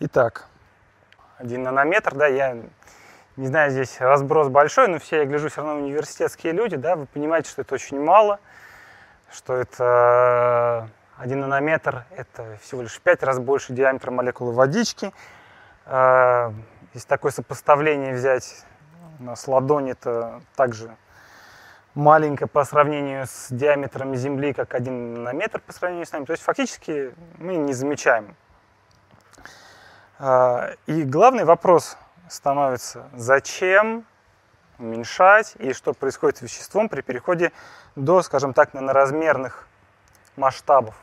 Итак, один нанометр, да, я не знаю, здесь разброс большой, но все, я гляжу, все равно университетские люди, да, вы понимаете, что это очень мало, что это один нанометр, это всего лишь в 5 раз больше диаметра молекулы водички. А, если такое сопоставление взять, у нас ладонь это также маленькая по сравнению с диаметром Земли, как один нанометр по сравнению с нами. То есть фактически мы не замечаем. А, и главный вопрос становится, зачем уменьшать и что происходит с веществом при переходе до, скажем так, наноразмерных масштабов.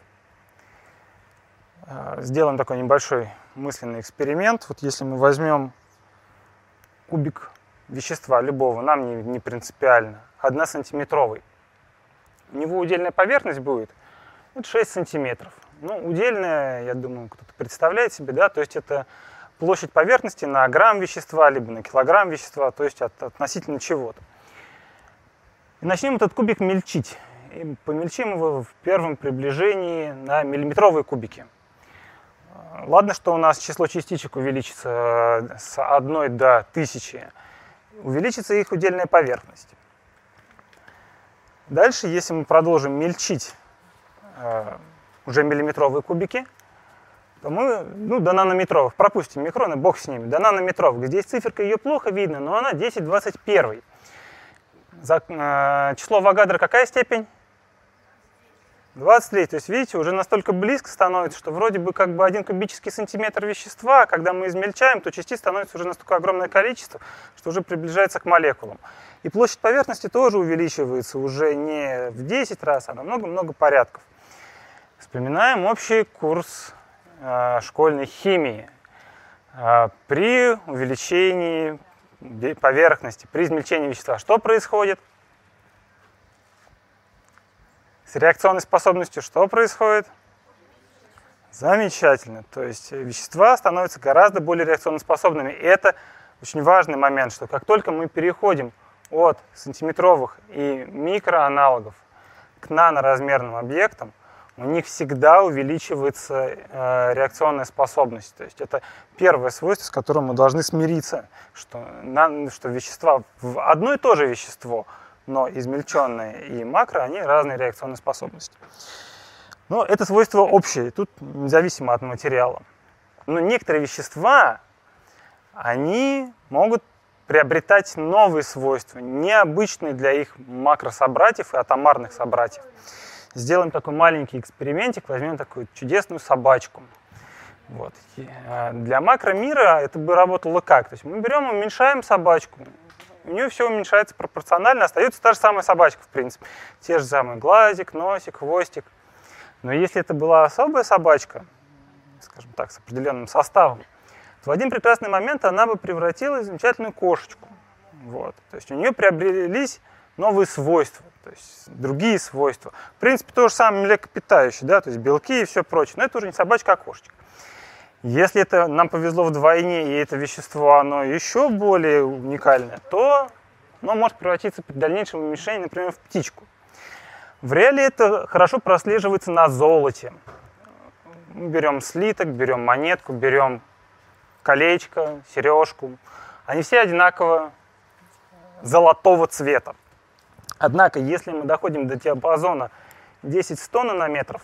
А, сделаем такой небольшой мысленный эксперимент. Вот если мы возьмем кубик вещества любого, нам не, не принципиально, 1 сантиметровый. У него удельная поверхность будет вот 6 сантиметров. Ну, удельная, я думаю, кто-то представляет себе, да, то есть это площадь поверхности на грамм вещества, либо на килограмм вещества, то есть от, относительно чего-то. И начнем этот кубик мельчить. И помельчим его в первом приближении на миллиметровые кубики. Ладно, что у нас число частичек увеличится с 1 до 1000, увеличится их удельная поверхность. Дальше, если мы продолжим мельчить э, уже миллиметровые кубики, то мы ну, до нанометровых, пропустим микроны, бог с ними, до нанометровых. Здесь циферка ее плохо видно, но она 10-21. За, э, число Авогадро какая степень? 23. То есть, видите, уже настолько близко становится, что вроде бы как бы один кубический сантиметр вещества, а когда мы измельчаем, то частиц становится уже настолько огромное количество, что уже приближается к молекулам. И площадь поверхности тоже увеличивается уже не в 10 раз, а на много-много порядков. Вспоминаем общий курс э, школьной химии. Э, при увеличении поверхности, при измельчении вещества, что происходит? С реакционной способностью что происходит? Замечательно. То есть вещества становятся гораздо более реакционно способными. И это очень важный момент, что как только мы переходим от сантиметровых и микроаналогов к наноразмерным объектам, у них всегда увеличивается э, реакционная способность. То есть это первое свойство, с которым мы должны смириться, что, на, что вещества, одно и то же вещество, но измельченные и макро, они разные реакционные способности. Но это свойство общее, тут независимо от материала. Но некоторые вещества, они могут приобретать новые свойства, необычные для их макрособратьев и атомарных собратьев. Сделаем такой маленький экспериментик, возьмем такую чудесную собачку. Вот. Э, для макромира это бы работало как? То есть мы берем, уменьшаем собачку, у нее все уменьшается пропорционально, остается та же самая собачка, в принципе. Те же самые глазик, носик, хвостик. Но если это была особая собачка, скажем так, с определенным составом, то в один прекрасный момент она бы превратилась в замечательную кошечку. Вот. То есть у нее приобрелись новые свойства, то есть другие свойства. В принципе, то же самое млекопитающее, да, то есть белки и все прочее. Но это уже не собачка, а кошечка. Если это нам повезло вдвойне, и это вещество, оно еще более уникальное, то оно может превратиться при дальнейшем уменьшении, например, в птичку. В реале это хорошо прослеживается на золоте. Берем слиток, берем монетку, берем колечко, сережку. Они все одинаково золотого цвета. Однако, если мы доходим до диапазона 10-100 нанометров,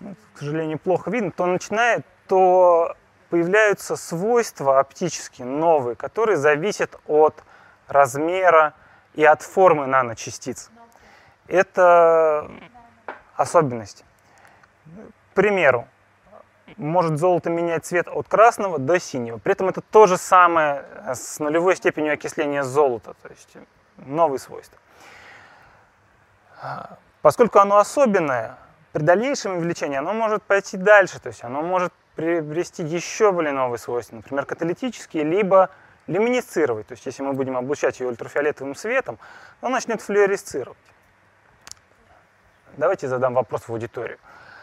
ну, к сожалению, плохо видно, то начинает, то появляются свойства оптические новые, которые зависят от размера и от формы наночастиц. Это особенность. К примеру, может золото менять цвет от красного до синего. При этом это то же самое с нулевой степенью окисления золота, то есть новые свойства. Поскольку оно особенное, при дальнейшем увеличении оно может пойти дальше, то есть оно может приобрести еще более новые свойства, например, каталитические, либо люминесцировать. То есть если мы будем облучать ее ультрафиолетовым светом, он начнет флюоресцировать. Давайте задам вопрос в аудиторию.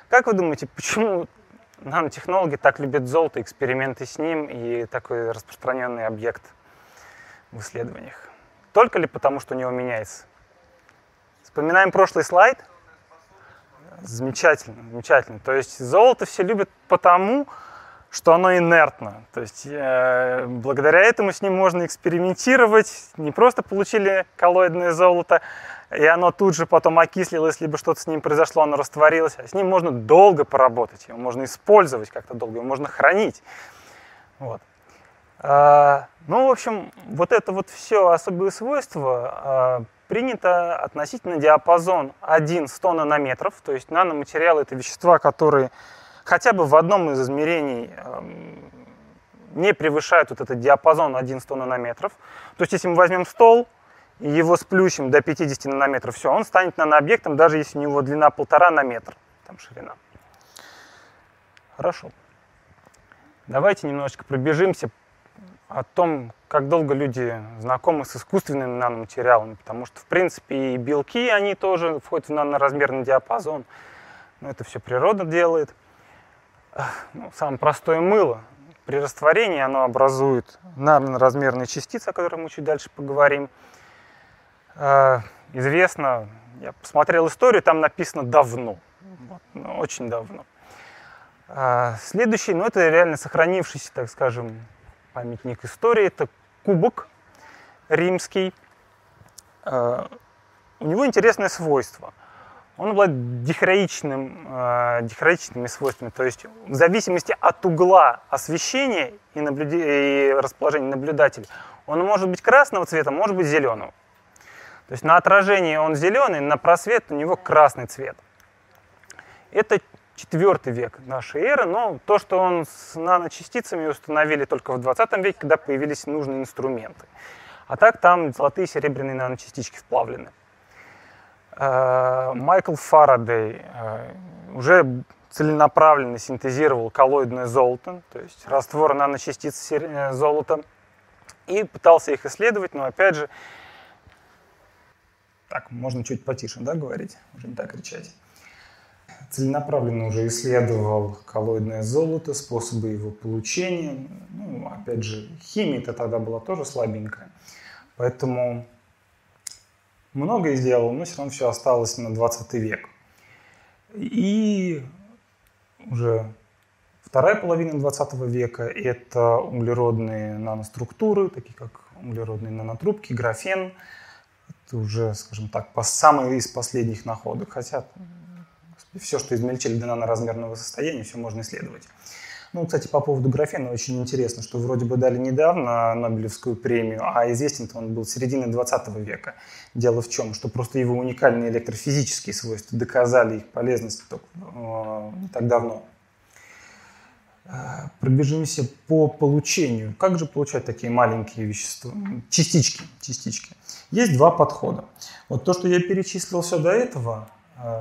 Как вы думаете, почему нанотехнологи так любят золото, эксперименты с ним и такой распространенный объект в исследованиях? Только ли потому, что у него меняется? Вспоминаем прошлый слайд. Замечательно, замечательно. То есть золото все любят потому, что оно инертно. То есть э, благодаря этому с ним можно экспериментировать. Не просто получили коллоидное золото, и оно тут же потом окислилось, либо что-то с ним произошло, оно растворилось. А с ним можно долго поработать, его можно использовать как-то долго, его можно хранить. Вот. А, ну, в общем, вот это вот все особые свойства а, принято относительно диапазон 1-100 нанометров, то есть наноматериалы это вещества, которые хотя бы в одном из измерений эм, не превышают вот этот диапазон 1-100 нанометров. То есть если мы возьмем стол и его сплющим до 50 нанометров, все, он станет нанообъектом, даже если у него длина полтора на метр, там ширина. Хорошо. Давайте немножечко пробежимся о том, как долго люди знакомы с искусственными наноматериалами, потому что, в принципе, и белки, они тоже входят в наноразмерный диапазон. Но это все природа делает. Ну, самое простое мыло. При растворении оно образует наноразмерные частицы, о которых мы чуть дальше поговорим. А, известно, я посмотрел историю, там написано давно, вот, ну, очень давно. А, следующий, ну это реально сохранившийся, так скажем, памятник истории, это кубок римский. А, у него интересное свойство. Он обладает дихроичным, э, дихроичными свойствами, то есть в зависимости от угла освещения и, наблюд... и расположения наблюдателя, он может быть красного цвета, может быть зеленого. То есть на отражении он зеленый, на просвет у него красный цвет. Это четвертый век нашей эры, но то, что он с наночастицами установили только в 20 веке, когда появились нужные инструменты. А так там золотые и серебряные наночастички вплавлены. Э, Майкл Фарадей э, уже целенаправленно синтезировал коллоидное золото, то есть раствор наночастиц э, золота, и пытался их исследовать, но опять же, так, можно чуть потише, да, говорить, уже не так кричать целенаправленно уже исследовал коллоидное золото, способы его получения. Ну, опять же, химия-то тогда была тоже слабенькая. Поэтому многое сделал, но все равно все осталось на 20 век. И уже вторая половина 20 века – это углеродные наноструктуры, такие как углеродные нанотрубки, графен. Это уже, скажем так, самые из последних находок, хотя все, что измельчили до наноразмерного состояния, все можно исследовать. Ну, кстати, по поводу графена очень интересно, что вроде бы дали недавно Нобелевскую премию, а известен он был середины 20 века. Дело в чем, что просто его уникальные электрофизические свойства доказали их полезность только, э, не так давно. Э, пробежимся по получению. Как же получать такие маленькие вещества? Частички, частички. Есть два подхода. Вот то, что я перечислил все до этого,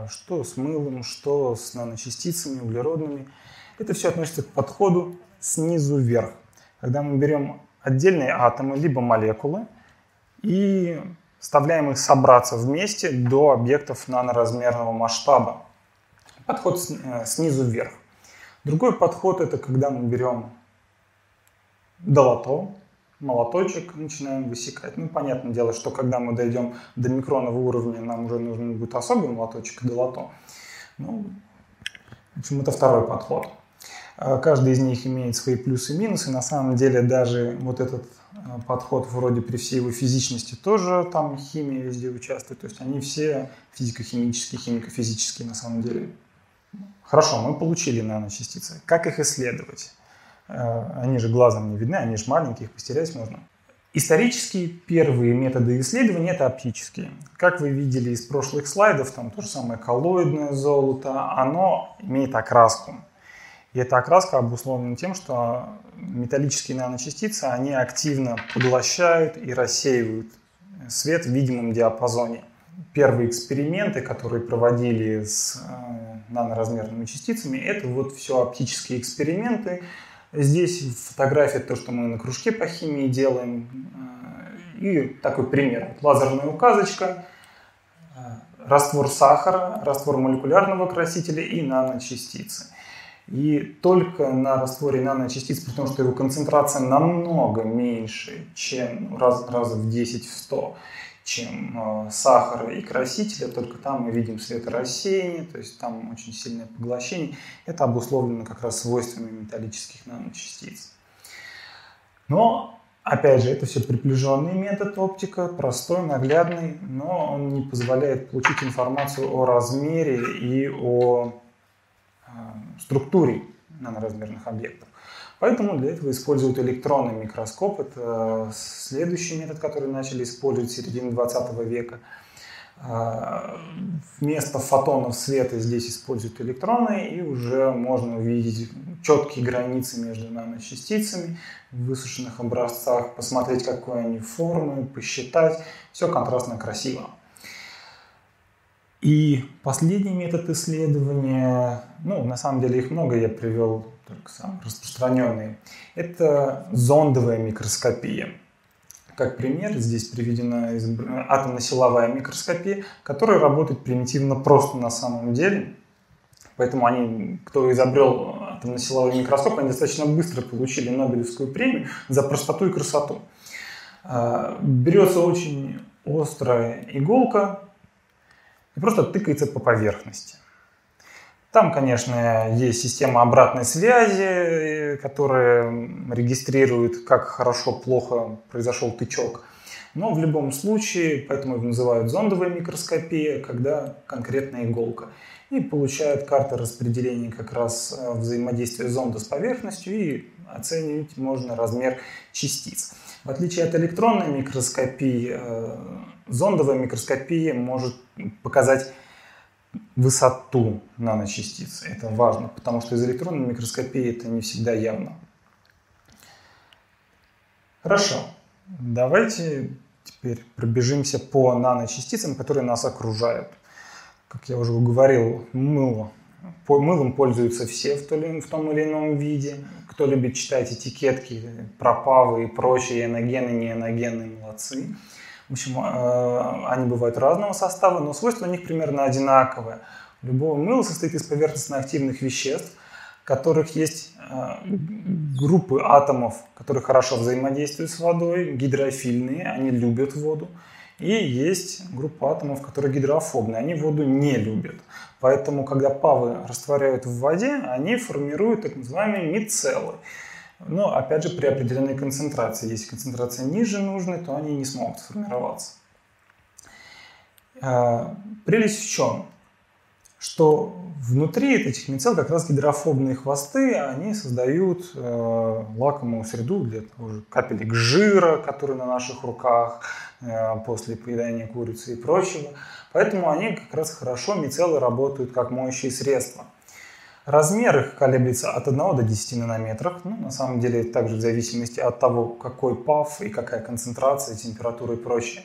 что с мылом, что с наночастицами, углеродными – это все относится к подходу снизу вверх. Когда мы берем отдельные атомы, либо молекулы, и вставляем их собраться вместе до объектов наноразмерного масштаба. Подход э, снизу вверх. Другой подход это когда мы берем долото, молоточек, начинаем высекать. Ну, понятное дело, что когда мы дойдем до микронного уровня, нам уже нужен будет особый молоточек долото. Ну, в общем, это второй подход. А каждый из них имеет свои плюсы и минусы. На самом деле даже вот этот а, подход вроде при всей его физичности тоже там химия везде участвует. То есть они все физико-химические, химико-физические на самом деле. Хорошо, мы получили наночастицы. Как их исследовать? А, они же глазом не видны, они же маленькие, их постерять можно. Исторически первые методы исследования это оптические. Как вы видели из прошлых слайдов, там то же самое коллоидное золото, оно имеет окраску. И эта окраска обусловлена тем, что металлические наночастицы, они активно поглощают и рассеивают свет в видимом диапазоне. Первые эксперименты, которые проводили с э, наноразмерными частицами, это вот все оптические эксперименты. Здесь фотография то, что мы на кружке по химии делаем. Э, и такой пример. Лазерная указочка, э, раствор сахара, раствор молекулярного красителя и наночастицы. И только на растворе наночастиц, потому что его концентрация намного меньше, чем раз, раз в 10, в 100, чем сахар и красители, только там мы видим светорассеяние, то есть там очень сильное поглощение. Это обусловлено как раз свойствами металлических наночастиц. Но Опять же, это все приближенный метод оптика, простой, наглядный, но он не позволяет получить информацию о размере и о э, структуре наноразмерных объектов. Поэтому для этого используют электронный микроскоп. Это следующий метод, который начали использовать в середине 20 века – а, вместо фотонов света здесь используют электроны, и уже можно увидеть четкие границы между наночастицами в высушенных образцах, посмотреть, какой они формы, посчитать. Все контрастно красиво. И последний метод исследования, ну, на самом деле их много, я привел только самые распространенные, это зондовая микроскопия. Как пример здесь приведена атомно-силовая микроскопия, которая работает примитивно просто на самом деле. Поэтому они, кто изобрел атомно-силовой микроскоп, они достаточно быстро получили Нобелевскую премию за простоту и красоту. А, берется очень острая иголка и просто тыкается по поверхности. Там, конечно, есть система обратной связи, которая регистрирует, как хорошо-плохо произошел тычок. Но в любом случае, поэтому его называют зондовая микроскопия, когда конкретная иголка. И получают карты распределения как раз э, взаимодействия зонда с поверхностью и оценивать можно размер частиц. В отличие от электронной микроскопии, э, зондовая микроскопия может показать высоту наночастиц. Это важно, потому что из электронной микроскопии это не всегда явно. Хорошо. Давайте теперь пробежимся по наночастицам, которые нас окружают. Как я уже говорил, мыло. Мылом пользуются все в том или ином виде. Кто любит читать этикетки, пропавы и прочие, ионогены, неоногены, молодцы. В общем, э, они бывают разного состава, но свойства у них примерно одинаковые. Любого мыла состоит из поверхностно активных веществ, в которых есть э, группы атомов, которые хорошо взаимодействуют с водой, гидрофильные, они любят воду. И есть группа атомов, которые гидрофобные, они воду не любят. Поэтому, когда павы растворяют в воде, они формируют так называемые мицеллы. Но, опять же, при определенной концентрации. Если концентрация ниже нужной, то они не смогут сформироваться. А, прелесть в чем? Что внутри этих мицел как раз гидрофобные хвосты, они создают э, лакомую среду для того же капелек жира, которые на наших руках э, после поедания курицы и прочего. Поэтому они как раз хорошо, мицеллы работают как моющие средства. Размер их колеблется от 1 до 10 нанометров. Ну, на самом деле, также в зависимости от того, какой ПАФ и какая концентрация, температура и прочее.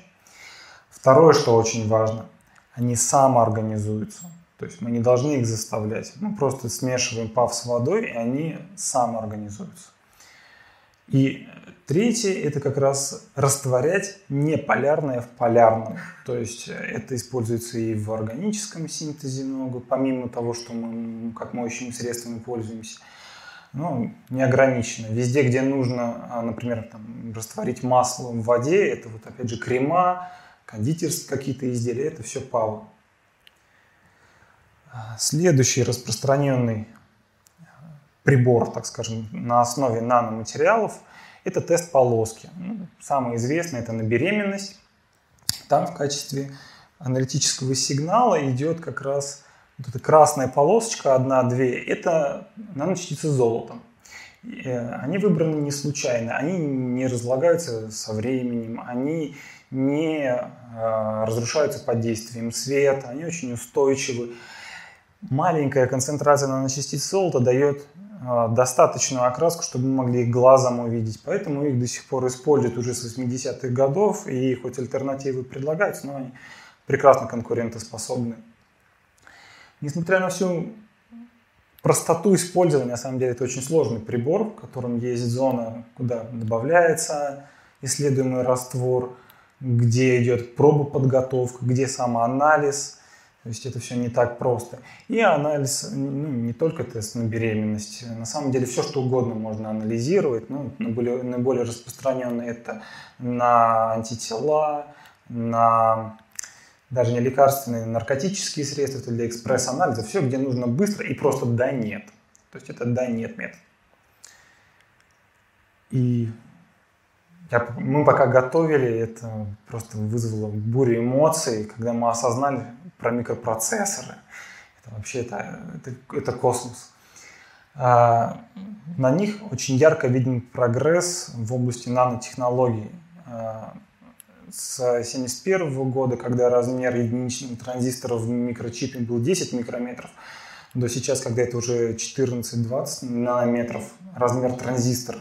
Второе, что очень важно, они самоорганизуются. То есть мы не должны их заставлять. Мы просто смешиваем ПАФ с водой, и они самоорганизуются. И третье – это как раз растворять неполярное в полярном. То есть это используется и в органическом синтезе много, помимо того, что мы как моющими средствами пользуемся. Ну, неограниченно. Везде, где нужно, а, например, там, растворить масло в воде, это вот опять же крема, кондитерские какие-то изделия, это все ПАВы. Следующий распространенный прибор, так скажем, на основе наноматериалов, это тест полоски. Ну, самый известный это на беременность. Там в качестве аналитического сигнала идет как раз вот эта красная полосочка, одна-две, это наночастицы золота. Э, они выбраны не случайно, они не разлагаются со временем, они не э, разрушаются под действием света, они очень устойчивы. Маленькая концентрация наночастиц золота дает достаточную окраску, чтобы мы могли их глазом увидеть. Поэтому их до сих пор используют уже с 80-х годов, и хоть альтернативы предлагаются, но они прекрасно конкурентоспособны. Несмотря на всю простоту использования, на самом деле это очень сложный прибор, в котором есть зона, куда добавляется исследуемый раствор, где идет проба подготовка, где самоанализ – то есть это все не так просто. И анализ, ну, не только тест на беременность, на самом деле все, что угодно можно анализировать. Ну, наиболее, наиболее распространенное это на антитела, на даже не лекарственные, наркотические средства, это для экспресс-анализа, все, где нужно быстро и просто да, нет. То есть это да, нет метод. И я, мы пока готовили, это просто вызвало бурю эмоций, когда мы осознали про микропроцессоры. Это вообще это, это, это космос. А, на них очень ярко виден прогресс в области нанотехнологий. А, с 1971 года, когда размер единичного транзистора в микрочипе был 10 микрометров, до сейчас, когда это уже 14-20 нанометров размер транзистора.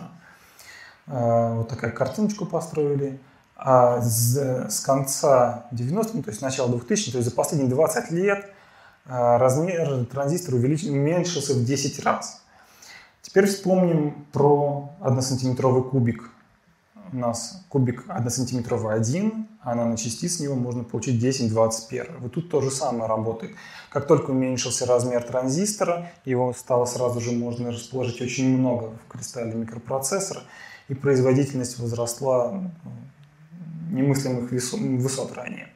А, вот такая картиночку построили. А с, с конца 90-х, то есть начала 2000 то есть за последние 20 лет а, размер транзистора увеличился, уменьшился в 10 раз. Теперь вспомним про 1-сантиметровый кубик у нас кубик 1 сантиметровый один, а наночастиц с него можно получить 10-21. Вот тут то же самое работает. Как только уменьшился размер транзистора, его стало сразу же можно расположить очень много в кристалле микропроцессора, и производительность возросла немыслимых высот ранее.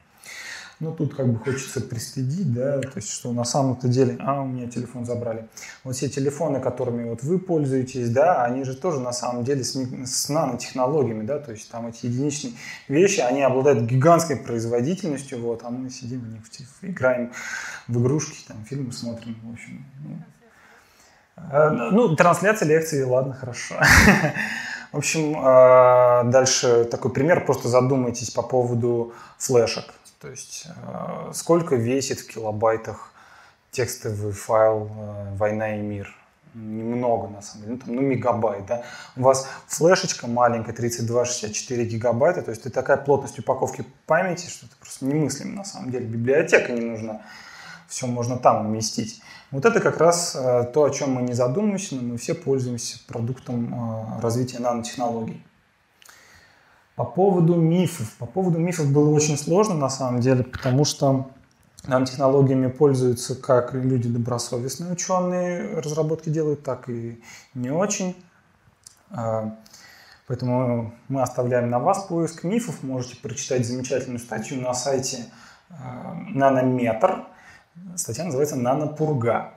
Ну, тут как бы хочется пристыдить, да, то есть, что на самом-то деле, а, у меня телефон забрали. Вот все телефоны, которыми вот вы пользуетесь, да, они же тоже на самом деле с, с нанотехнологиями, да, то есть там эти единичные вещи, они обладают гигантской производительностью, вот, а мы сидим в них, играем в игрушки, там, фильмы смотрим, в общем. Ну, э, ну трансляция лекции, ладно, хорошо. В общем, э, дальше такой пример, просто задумайтесь по поводу флешек. То есть э, сколько весит в килобайтах текстовый файл э, «Война и мир»? Немного, на самом деле, ну, там, ну мегабайт, да. У вас флешечка маленькая, 32-64 гигабайта, то есть это такая плотность упаковки памяти, что это просто немыслимо, на самом деле. Библиотека не нужна, все можно там уместить. Вот это как раз э, то, о чем мы не задумываемся, но мы все пользуемся продуктом развития нанотехнологий. По поводу мифов. По поводу мифов было очень сложно на самом деле, потому что нам технологиями пользуются как люди добросовестные ученые, разработки делают, так и не очень. А, поэтому мы оставляем на вас поиск мифов. Можете прочитать замечательную статью на сайте Нанометр. Статья называется «Нанопурга».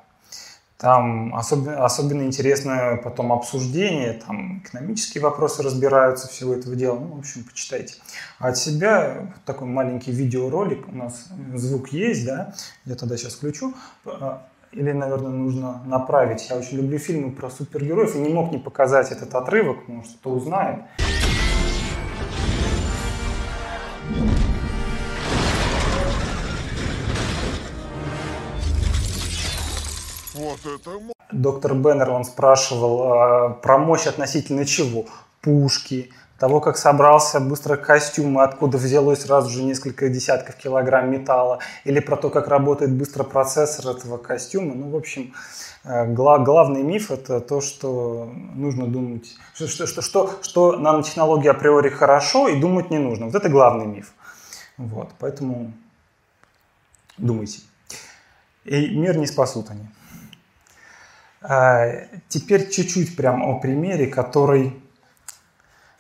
Там особенно, особенно интересно потом обсуждение, там экономические вопросы разбираются всего этого дела. Ну, в общем, почитайте. А от себя такой маленький видеоролик, у нас звук есть, да, я тогда сейчас включу. А, или, наверное, нужно направить. Я очень люблю фильмы про супергероев и не мог не показать этот отрывок, может, кто узнает. Вот это... Доктор Беннер, он спрашивал э, про мощь относительно чего? Пушки, того, как собрался быстро костюм, откуда взялось сразу же несколько десятков килограмм металла, или про то, как работает быстро процессор этого костюма. Ну, в общем, э, гла- главный миф это то, что нужно думать, что, что, что, что, что нанотехнология априори хорошо и думать не нужно. Вот это главный миф. Вот, поэтому думайте. И мир не спасут они. А, теперь чуть-чуть прям о примере, который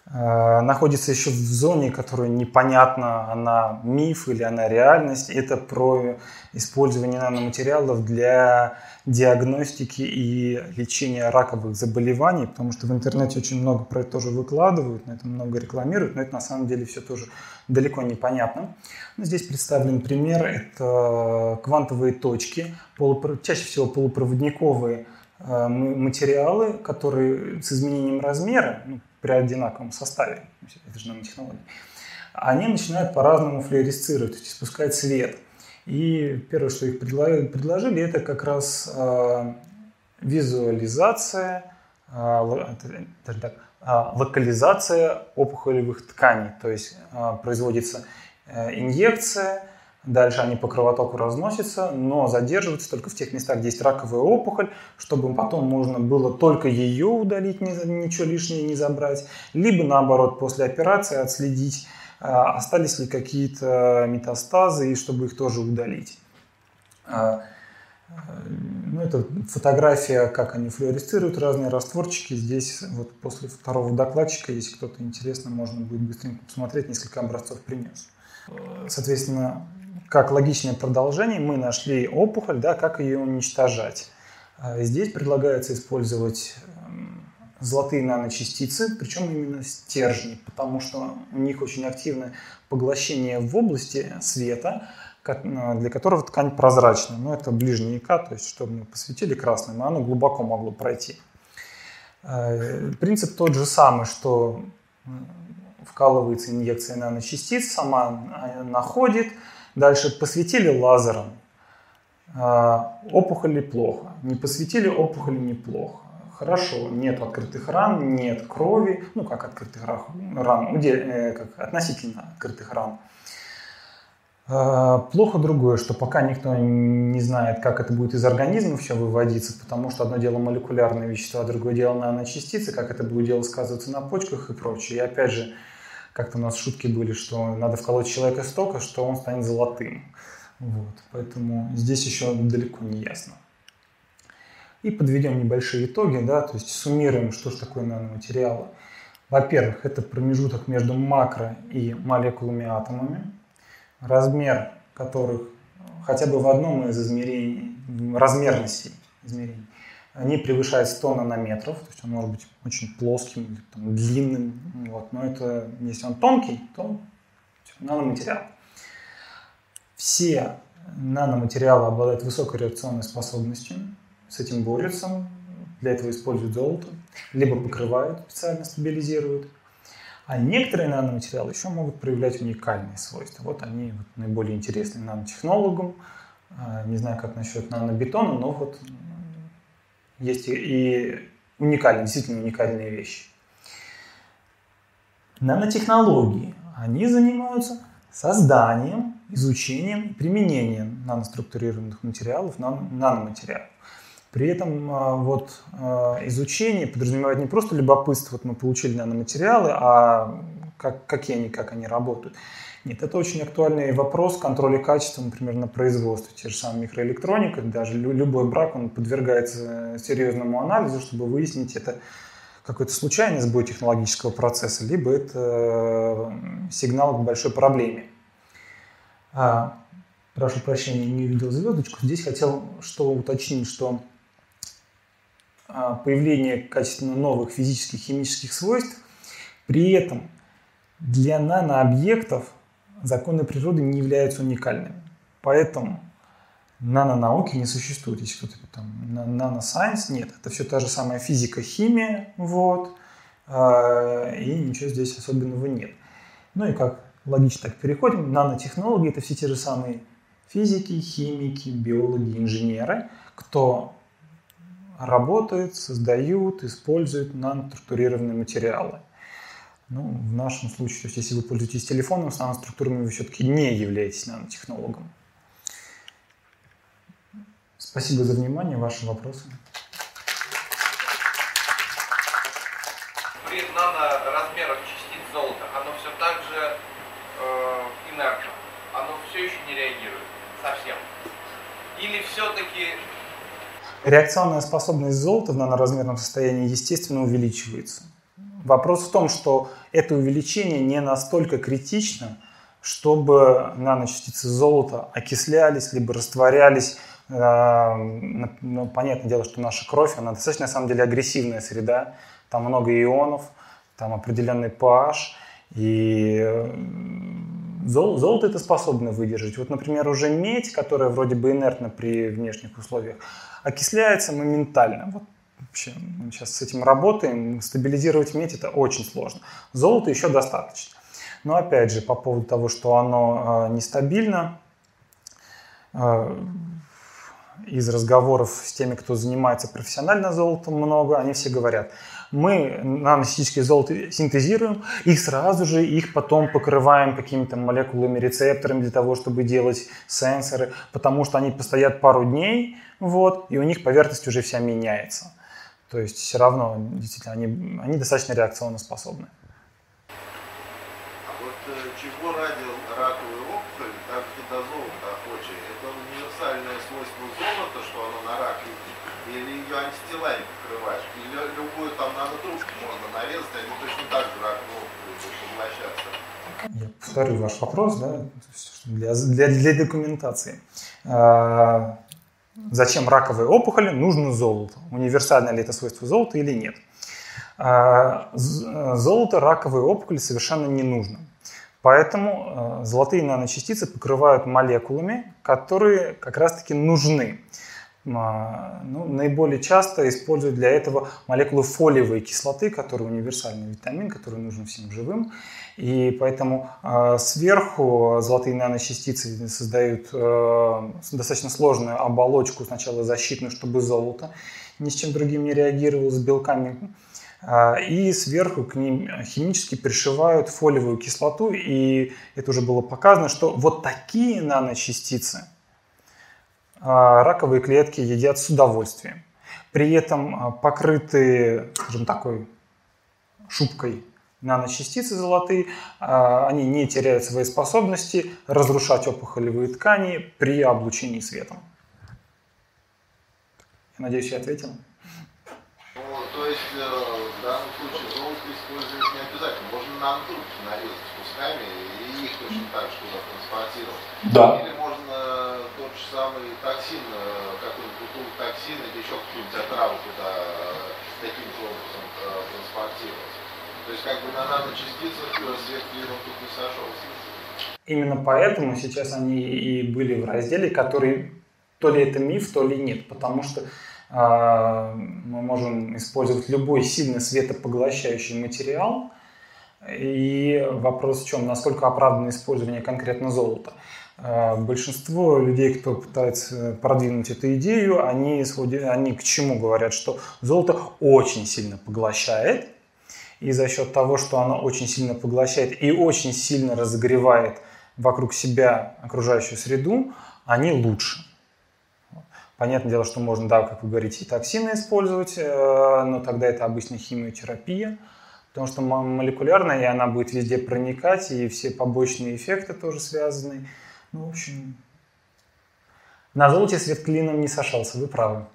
а, находится еще в зоне, которая непонятна, она миф или она реальность. Это про использование наноматериалов для диагностики и лечения раковых заболеваний, потому что в интернете очень много про это тоже выкладывают, на это много рекламируют, но это на самом деле все тоже далеко непонятно. Но здесь представлен пример, это квантовые точки, полупро... чаще всего полупроводниковые материалы, которые с изменением размера, ну, при одинаковом составе, это же нанотехнология, они начинают по-разному флуоресцировать, то есть испускать свет. И первое, что их предложили, это как раз э, визуализация, э, так, э, локализация опухолевых тканей. То есть э, производится э, инъекция, Дальше они по кровотоку разносятся, но задерживаются только в тех местах, где есть раковая опухоль, чтобы потом можно было только ее удалить, ничего лишнего не забрать, либо наоборот после операции отследить, а, остались ли какие-то метастазы, и чтобы их тоже удалить. А, ну, это фотография, как они флуоресцируют, разные растворчики. Здесь вот после второго докладчика, если кто-то интересно, можно будет быстренько посмотреть, несколько образцов принес. Соответственно, как логичное продолжение мы нашли опухоль, да, как ее уничтожать. А здесь предлагается использовать эм, золотые наночастицы, причем именно стержни, потому что у них очень активное поглощение в области света, э, для которого ткань прозрачная. Но это ближний ИК, то есть чтобы мы посветили красным, оно глубоко могло пройти. Э, принцип тот же самый, что вкалывается инъекция наночастиц, сама э, находит, дальше посветили лазером, опухоли плохо, не посветили опухоли неплохо? Хорошо, нет открытых ран, нет крови, ну как открытых ран, э, как относительно открытых ран. А, плохо другое, что пока никто не знает, как это будет из организма все выводиться, потому что одно дело молекулярные вещества, другое дело наночастицы, как это будет дело сказываться на почках и прочее. И опять же, как-то у нас шутки были, что надо вколоть человека столько, что он станет золотым. Вот. Поэтому здесь еще далеко не ясно и подведем небольшие итоги, да, то есть суммируем, что же такое наноматериалы. Во-первых, это промежуток между макро и молекулами атомами, размер которых хотя бы в одном из измерений, размерностей измерений, не превышает 100 нанометров, то есть он может быть очень плоским или там, длинным, вот, но это, если он тонкий, то наноматериал. Все наноматериалы обладают высокой реакционной способностью, с этим борются, для этого используют золото, либо покрывают, специально стабилизируют. А некоторые наноматериалы еще могут проявлять уникальные свойства. Вот они вот наиболее интересны нанотехнологам. А, не знаю, как насчет нанобетона, но вот есть и уникальные, действительно уникальные вещи. Нанотехнологии, они занимаются созданием, изучением, применением наноструктурированных материалов, нано наноматериалов. При этом а, вот а, изучение подразумевает не просто любопытство, вот мы получили наноматериалы, а как, какие они, как они работают. Нет, это очень актуальный вопрос контроля качества, например, на производстве. Те же самые микроэлектроника, даже любой брак, он подвергается серьезному анализу, чтобы выяснить, это какой-то случайный сбой технологического процесса, либо это сигнал к большой проблеме. А, прошу прощения, не увидел звездочку. Здесь хотел что уточнить, что а, появление качественно новых физических и химических свойств. При этом для нанообъектов законы природы не являются уникальными. Поэтому нанонауки не существует. Если кто-то там наносайенс, нет. Это все та же самая физика, химия, вот. А, и ничего здесь особенного нет. Ну и как логично так переходим. Нанотехнологии – это все те же самые физики, химики, биологи, инженеры, кто работают, создают, используют наноструктурированные материалы. Ну, в нашем случае, то есть если вы пользуетесь телефоном с наноструктурами, вы все-таки не являетесь нанотехнологом. Спасибо за внимание. Ваши вопросы? При наноразмерах частиц золота оно все так же э, инертно. Оно все еще не реагирует совсем. Или все-таки реакционная способность золота в наноразмерном состоянии, естественно, увеличивается. Вопрос в том, что это увеличение не настолько критично, чтобы наночастицы золота окислялись, либо растворялись. А, ну, понятное дело, что наша кровь, она достаточно, на самом деле, агрессивная среда. Там много ионов, там определенный pH. И золото это способно выдержать. Вот, например, уже медь, которая вроде бы инертна при внешних условиях, окисляется моментально. Вот вообще мы сейчас с этим работаем. Стабилизировать медь это очень сложно. Золото еще достаточно. Но опять же, по поводу того, что оно э, нестабильно, э, из разговоров с теми, кто занимается профессионально золотом много, они все говорят – мы наносинтетические золото синтезируем и сразу же их потом покрываем какими-то молекулами, рецепторами для того, чтобы делать сенсоры, потому что они постоят пару дней, вот, и у них поверхность уже вся меняется. То есть все равно, действительно, они, они достаточно реакционно способны. А вот э, чего ради раковой опухоли так до золота охочее? Это универсальное свойство золота, что оно на рак, или ее антителами покрываешь? любую там нанотрубку можно нарезать, они точно так же рак могут поглощаться. Я повторю ваш вопрос да, для, для, для документации. Зачем раковые опухоли нужно золото? Универсально ли это свойство золота или нет? А, золото раковые опухоли совершенно не нужно. Поэтому а, золотые наночастицы покрывают молекулами, которые как раз-таки нужны. А, ну, наиболее часто используют для этого молекулы фолиевой кислоты, которые универсальный витамин, который нужен всем живым. И поэтому э, сверху золотые наночастицы создают э, достаточно сложную оболочку, сначала защитную, чтобы золото ни с чем другим не реагировало, с белками. Э, и сверху к ним химически пришивают фолиевую кислоту. И это уже было показано, что вот такие наночастицы – а, раковые клетки едят с удовольствием. При этом а, покрытые, скажем, такой шубкой наночастицы золотые, а, они не теряют своей способности разрушать опухолевые ткани при облучении светом. Я надеюсь, я ответил. Ну, то есть э, в данном случае золото использовать не обязательно. Можно нанотрубки нарезать кусками и их точно так же туда транспортировать. Да. Или самый токсин, э, какой-нибудь бутылку токсин или еще какие-нибудь отравы туда э, таким же образом э, транспортировать. То есть как бы на наночастицах свет клином тут не сошелся. Именно поэтому сейчас они и были в разделе, который то ли это миф, то ли нет, потому что э, мы можем использовать любой сильно светопоглощающий материал, и вопрос в чем, насколько оправдано использование конкретно золота. А, большинство людей, кто пытается продвинуть эту идею, они, они к чему говорят, что золото очень сильно поглощает, и за счет того, что оно очень сильно поглощает и очень сильно разогревает вокруг себя окружающую среду, они лучше. Понятное дело, что можно, да, как вы говорите, и токсины использовать, э, но тогда это обычно химиотерапия, потому что молекулярная, и она будет везде проникать, и все побочные эффекты тоже связаны. Ну, в общем, на золоте свет клином не сошелся, вы правы.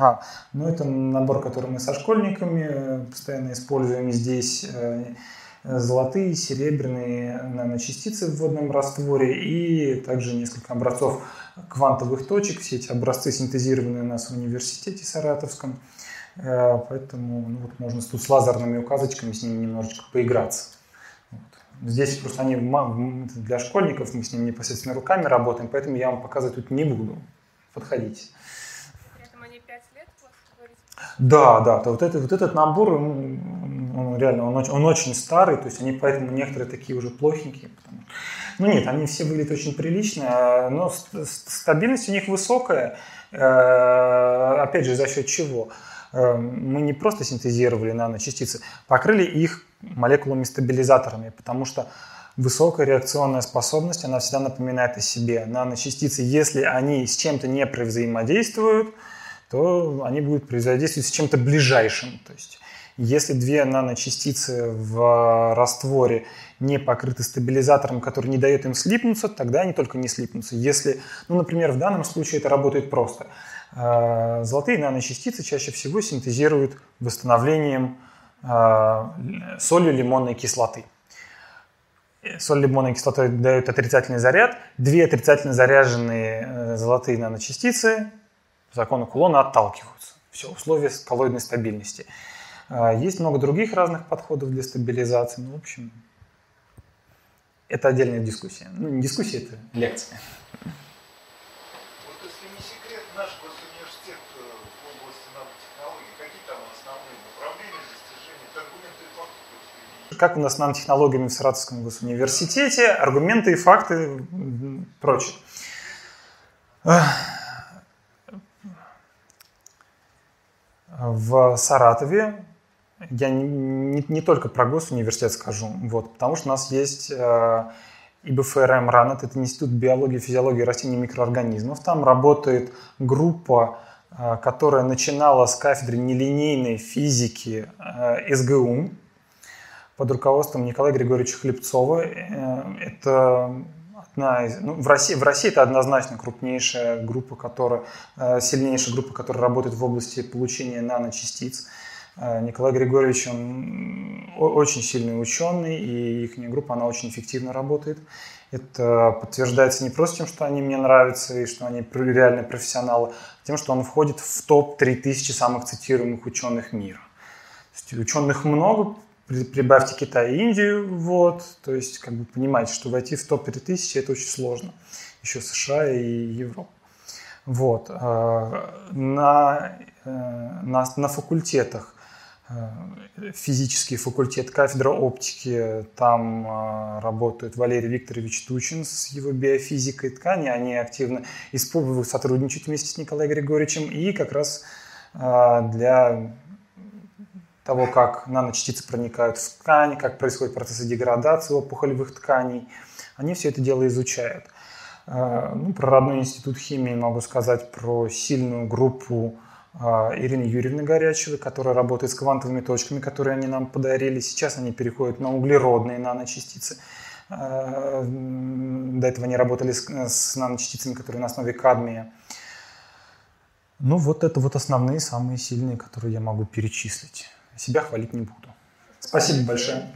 А, ну это набор, который мы со школьниками постоянно используем здесь. Э, золотые, серебряные наночастицы в водном растворе и также несколько образцов квантовых точек. Все эти образцы синтезированы у нас в университете Саратовском. Э, поэтому ну, вот можно тут с лазерными указочками с ними немножечко поиграться. Вот. Здесь просто они для школьников, мы с ними непосредственно руками работаем, поэтому я вам показывать тут не буду. Подходите. Да, да, то вот, это, вот этот набор, он, он реально, он, он очень старый, то есть они поэтому некоторые такие уже плохенькие. Потому... Ну нет, они все выглядят очень прилично, а, но стабильность у них высокая, э, опять же, за счет чего? Эм, мы не просто синтезировали наночастицы, покрыли их молекулами-стабилизаторами, потому что высокая реакционная способность, она всегда напоминает о себе. Наночастицы, если они с чем-то не взаимодействуют, то они будут взаимодействовать с чем-то ближайшим. То есть если две наночастицы в растворе не покрыты стабилизатором, который не дает им слипнуться, тогда они только не слипнутся. Если, ну, например, в данном случае это работает просто – Э, золотые наночастицы чаще всего синтезируют восстановлением э, солью лимонной кислоты. Соль лимонной кислоты дает отрицательный заряд. Две отрицательно заряженные э, золотые наночастицы по закону Кулона отталкиваются. Все, условия коллоидной стабильности. Есть много других разных подходов для стабилизации. Ну, в общем, это отдельная дискуссия. Ну, не дискуссия, это лекция. как у нас с нанотехнологиями в Саратовском госуниверситете, аргументы и факты, прочее. В Саратове я не, не, не только про госуниверситет скажу, вот, потому что у нас есть э, ИБФРМ РАНЭТ, это Институт биологии и физиологии растений и микроорганизмов. Там работает группа, э, которая начинала с кафедры нелинейной физики э, СГУ, под руководством Николая Григорьевича Хлебцова. Э, это одна из, ну, в, России, в России это однозначно крупнейшая группа, которая, э, сильнейшая группа, которая работает в области получения наночастиц. Э, Николай Григорьевич, он очень сильный ученый, и их группа, она очень эффективно работает. Это подтверждается не просто тем, что они мне нравятся и что они реальные профессионалы, а тем, что он входит в топ-3000 самых цитируемых ученых мира. То есть ученых много, прибавьте Китай и Индию, вот, то есть как бы понимаете, что войти в топ-3000 это очень сложно. Еще США и Европа. Вот. Э, на, э, на, на факультетах Э, физический факультет, кафедра оптики. Там э, работает Валерий Викторович Тучин с его биофизикой ткани. Они активно используют, сотрудничают вместе с Николаем Григорьевичем. И как раз э, для того, как наночастицы проникают в ткань, как происходят процессы деградации опухолевых тканей, они все это дело изучают. Ну, про родной институт химии могу сказать про сильную группу а, Ирины Юрьевны Горячевой, которая работает с квантовыми точками, которые они нам подарили. Сейчас они переходят на углеродные наночастицы. А, до этого они работали с, наночастицами, которые на основе кадмия. Ну, вот это вот основные, самые сильные, которые я могу перечислить. Себя хвалить не буду. Спасибо большое.